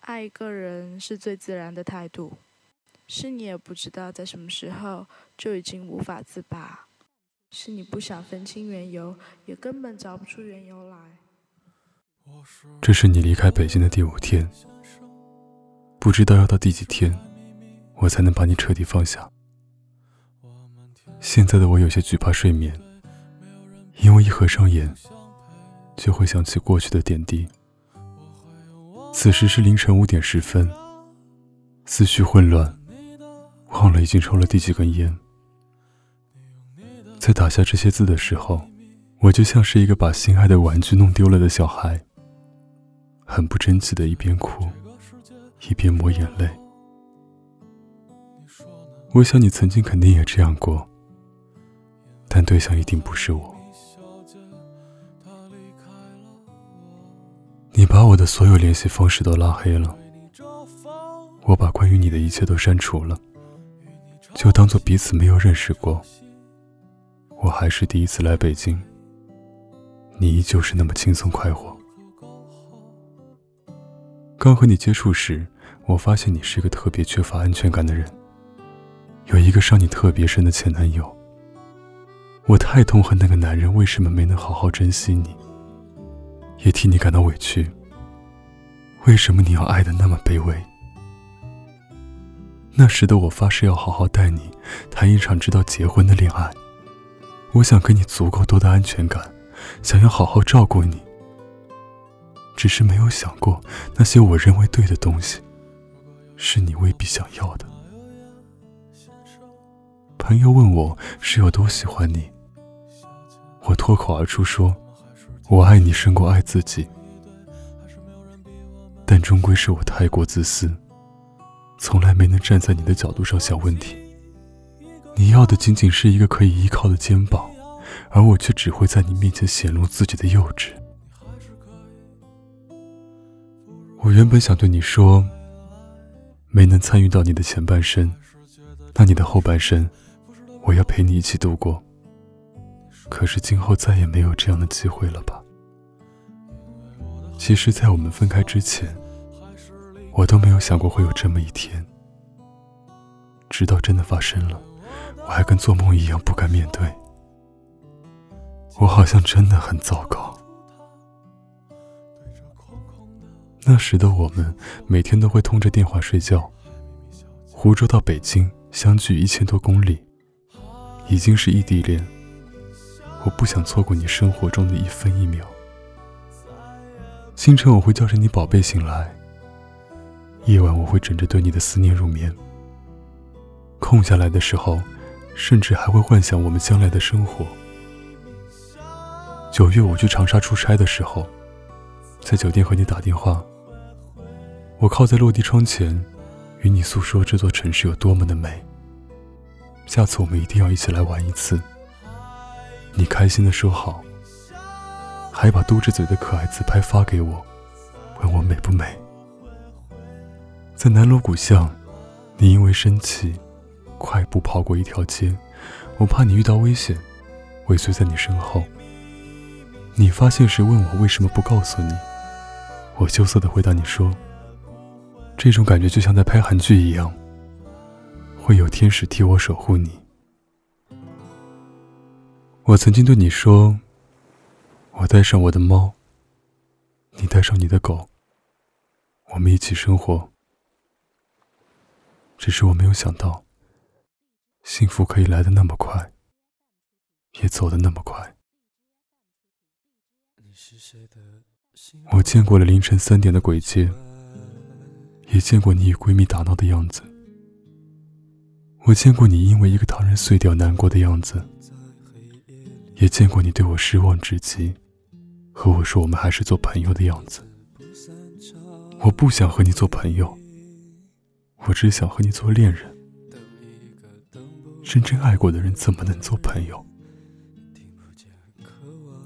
爱一个人是最自然的态度，是你也不知道在什么时候就已经无法自拔，是你不想分清缘由，也根本找不出缘由来。这是你离开北京的第五天，不知道要到第几天，我才能把你彻底放下。现在的我有些惧怕睡眠，因为一合上眼，就会想起过去的点滴。此时是凌晨五点十分，思绪混乱，忘了已经抽了第几根烟。在打下这些字的时候，我就像是一个把心爱的玩具弄丢了的小孩，很不争气的一边哭，一边抹眼泪。我想你曾经肯定也这样过，但对象一定不是我。把我的所有联系方式都拉黑了，我把关于你的一切都删除了，就当做彼此没有认识过。我还是第一次来北京，你依旧是那么轻松快活。刚和你接触时，我发现你是一个特别缺乏安全感的人，有一个伤你特别深的前男友。我太痛恨那个男人为什么没能好好珍惜你。也替你感到委屈。为什么你要爱的那么卑微？那时的我发誓要好好待你，谈一场直到结婚的恋爱。我想给你足够多的安全感，想要好好照顾你。只是没有想过，那些我认为对的东西，是你未必想要的。朋友问我是有多喜欢你，我脱口而出说。我爱你胜过爱自己，但终归是我太过自私，从来没能站在你的角度上想问题。你要的仅仅是一个可以依靠的肩膀，而我却只会在你面前显露自己的幼稚。我原本想对你说，没能参与到你的前半生，那你的后半生，我要陪你一起度过。可是今后再也没有这样的机会了吧？其实，在我们分开之前，我都没有想过会有这么一天。直到真的发生了，我还跟做梦一样不敢面对。我好像真的很糟糕。那时的我们每天都会通着电话睡觉。湖州到北京相距一千多公里，已经是异地恋。我不想错过你生活中的一分一秒。清晨我会叫着你宝贝醒来，夜晚我会枕着对你的思念入眠。空下来的时候，甚至还会幻想我们将来的生活。九月我去长沙出差的时候，在酒店和你打电话，我靠在落地窗前，与你诉说这座城市有多么的美。下次我们一定要一起来玩一次。你开心的说好，还把嘟着嘴的可爱自拍发给我，问我美不美。在南锣鼓巷，你因为生气，快步跑过一条街，我怕你遇到危险，尾随在你身后。你发现时问我为什么不告诉你，我羞涩的回答你说：“这种感觉就像在拍韩剧一样，会有天使替我守护你。”我曾经对你说：“我带上我的猫，你带上你的狗，我们一起生活。”只是我没有想到，幸福可以来的那么快，也走的那么快。我见过了凌晨三点的鬼街，也见过你与闺蜜打闹的样子，我见过你因为一个糖人碎掉难过的样子。也见过你对我失望至极，和我说我们还是做朋友的样子。我不想和你做朋友，我只想和你做恋人。真正爱过的人怎么能做朋友？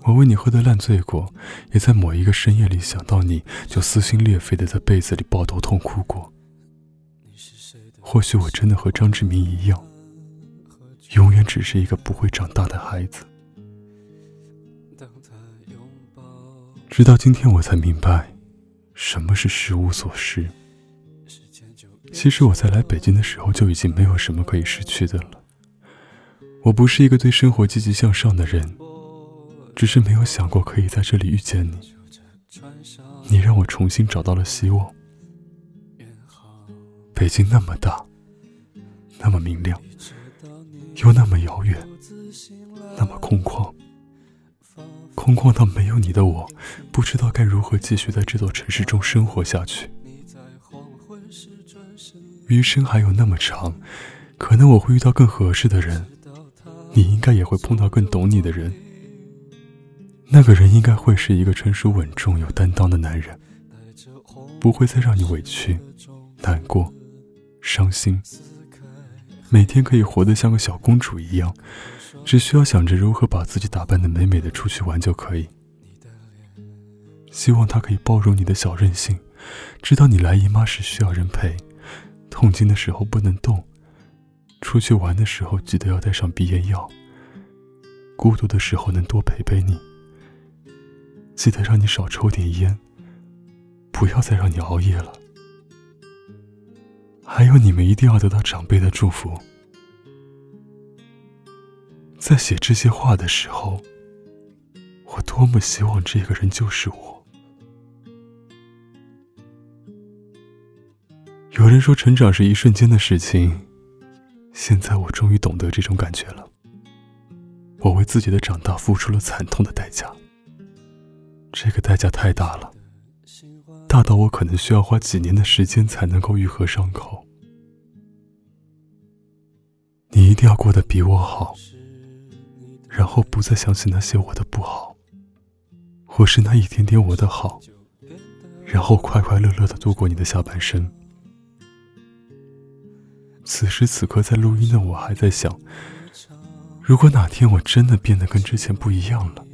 我为你喝得烂醉过，也在某一个深夜里想到你就撕心裂肺的在被子里抱头痛哭过。或许我真的和张志明一样，永远只是一个不会长大的孩子。直到今天，我才明白，什么是失无所失。其实我在来北京的时候就已经没有什么可以失去的了。我不是一个对生活积极向上的人，只是没有想过可以在这里遇见你。你让我重新找到了希望。北京那么大，那么明亮，又那么遥远，那么空旷，空旷到没有你的我，不知道该如何继续在这座城市中生活下去。余生还有那么长，可能我会遇到更合适的人，你应该也会碰到更懂你的人。那个人应该会是一个成熟稳重、有担当的男人，不会再让你委屈、难过、伤心。每天可以活得像个小公主一样，只需要想着如何把自己打扮得美美的出去玩就可以。希望他可以包容你的小任性，知道你来姨妈时需要人陪。痛经的时候不能动，出去玩的时候记得要带上鼻炎药。孤独的时候能多陪陪你，记得让你少抽点烟，不要再让你熬夜了。还有你们一定要得到长辈的祝福。在写这些话的时候，我多么希望这个人就是我。人说，成长是一瞬间的事情。现在我终于懂得这种感觉了。我为自己的长大付出了惨痛的代价，这个代价太大了，大到我可能需要花几年的时间才能够愈合伤口。你一定要过得比我好，然后不再想起那些我的不好，或是那一点点我的好，然后快快乐乐的度过你的下半生。此时此刻，在录音的我还在想：如果哪天我真的变得跟之前不一样了，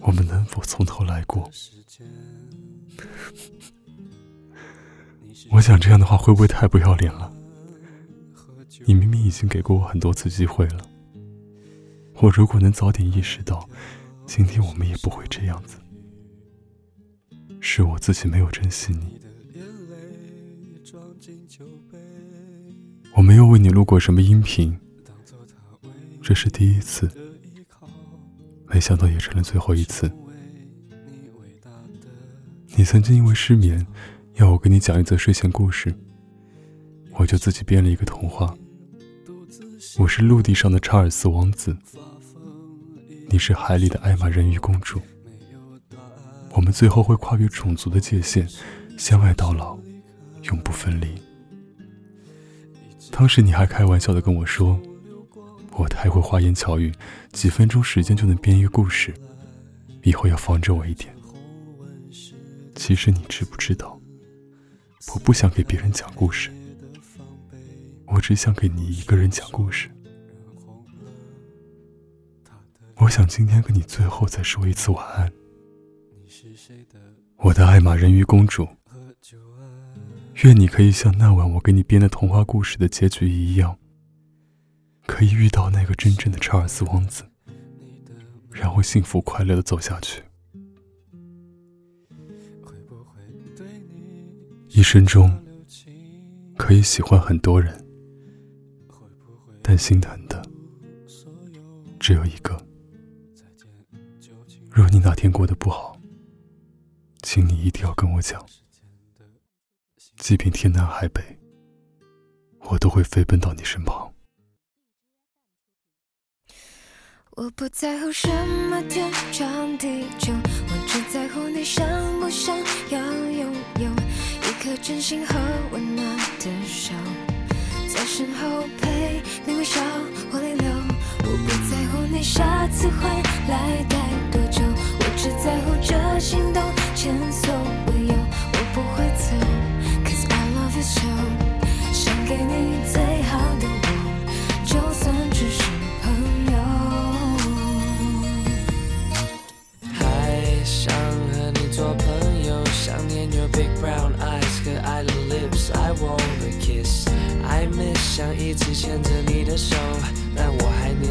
我们能否从头来过？我想这样的话会不会太不要脸了？你明明已经给过我很多次机会了，我如果能早点意识到，今天我们也不会这样子。是我自己没有珍惜你。我没有为你录过什么音频，这是第一次，没想到也成了最后一次。你曾经因为失眠，要我给你讲一则睡前故事，我就自己编了一个童话。我是陆地上的查尔斯王子，你是海里的艾玛人鱼公主。我们最后会跨越种族的界限，相爱到老，永不分离。当时你还开玩笑的跟我说，我太会花言巧语，几分钟时间就能编一个故事，以后要防着我一点。其实你知不知道，我不想给别人讲故事，我只想给你一个人讲故事。我想今天跟你最后再说一次晚安，我的爱玛人鱼公主。愿你可以像那晚我给你编的童话故事的结局一样，可以遇到那个真正的查尔斯王子，然后幸福快乐的走下去。一生中可以喜欢很多人，但心疼的只有一个。若你哪天过得不好，请你一定要跟我讲。即便天南海北，我都会飞奔到你身旁。我不在乎什么天长地久，我只在乎你想不想要拥有一颗真心和温暖的手，在身后陪你微笑或泪流。我不在乎你下次会来带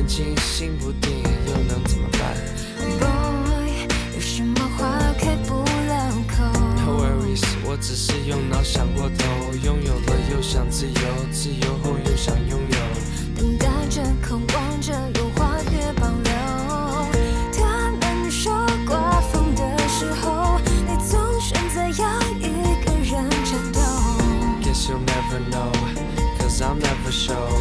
我还年轻，心不定，又能怎么办？Boy，有什么话开不了口？No worries，我。只是用脑想过头，拥有了又想自由，自由后又想拥有。等待着，渴望着，有话别保留。他们说刮风的时候，你总选择要一个人战斗。Guess you'll never know, cause I'll never show.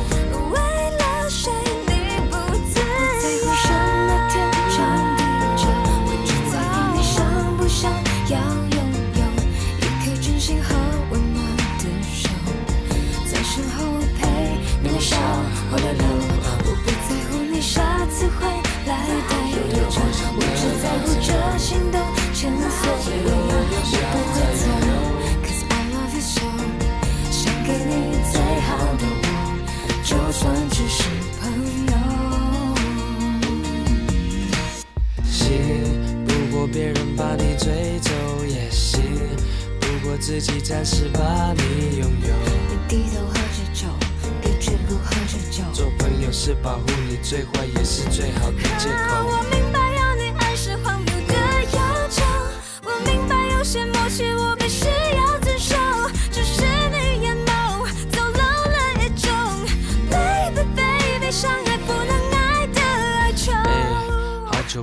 追走也行，不过自己暂时把你拥有。你低头喝着酒，别只顾喝着酒。做朋友是保护你，最坏也是最好的借口。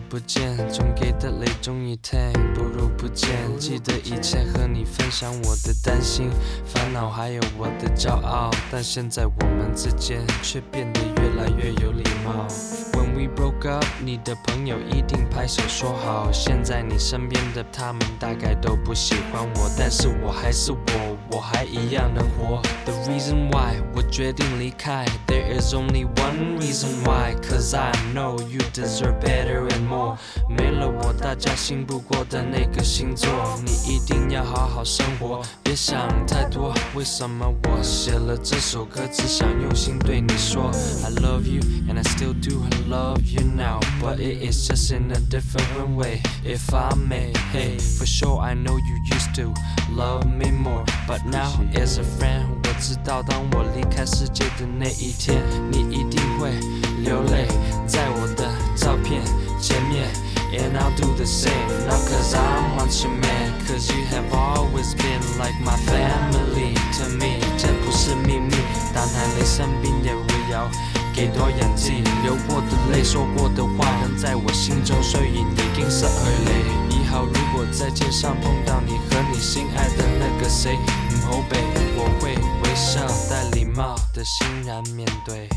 不见，总给的泪终于停，不如不见。记得以前和你分享我的担心、烦恼，还有我的骄傲，但现在我们之间却变得越来越有礼貌。When we broke up，你的朋友一定拍手说好。现在你身边的他们大概都不喜欢我，但是我还是我，我还一样能活。The reason why 我决定离开，There is only one reason why，cause I know you deserve better and more。没了我，大家信不过的那个星座，你一定要好好生活，别想太多。为什么我写了这首歌，只想用心对你说，I love you and I still do love you now, but it is just in a different way. If I may, hey, for sure I know you used to love me more, but now as a friend，我知道当我离开世界的那一天，你一定会流泪在我的照片前面。And I'll do the same, not cause I want you man, cause you have always been like my family to me. 这不是秘密，但还没生病也不 要给多演技。流过的泪，说过的话，仍在我心中，虽然已经失去你。以后如果在街上碰到你和你心爱的那个谁，唔好避，我会微笑带礼貌的欣然面對。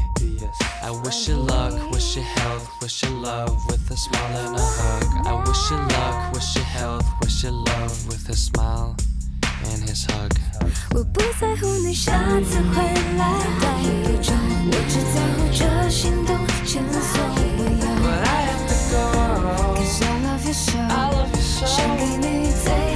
I wish you luck, wish you health, wish you love with a smile and a hug. I wish you luck, wish you health, wish you love with a smile and his hug. 我不在乎你下次回来的预，我只在乎这心动前所未有。love you so，想给你最。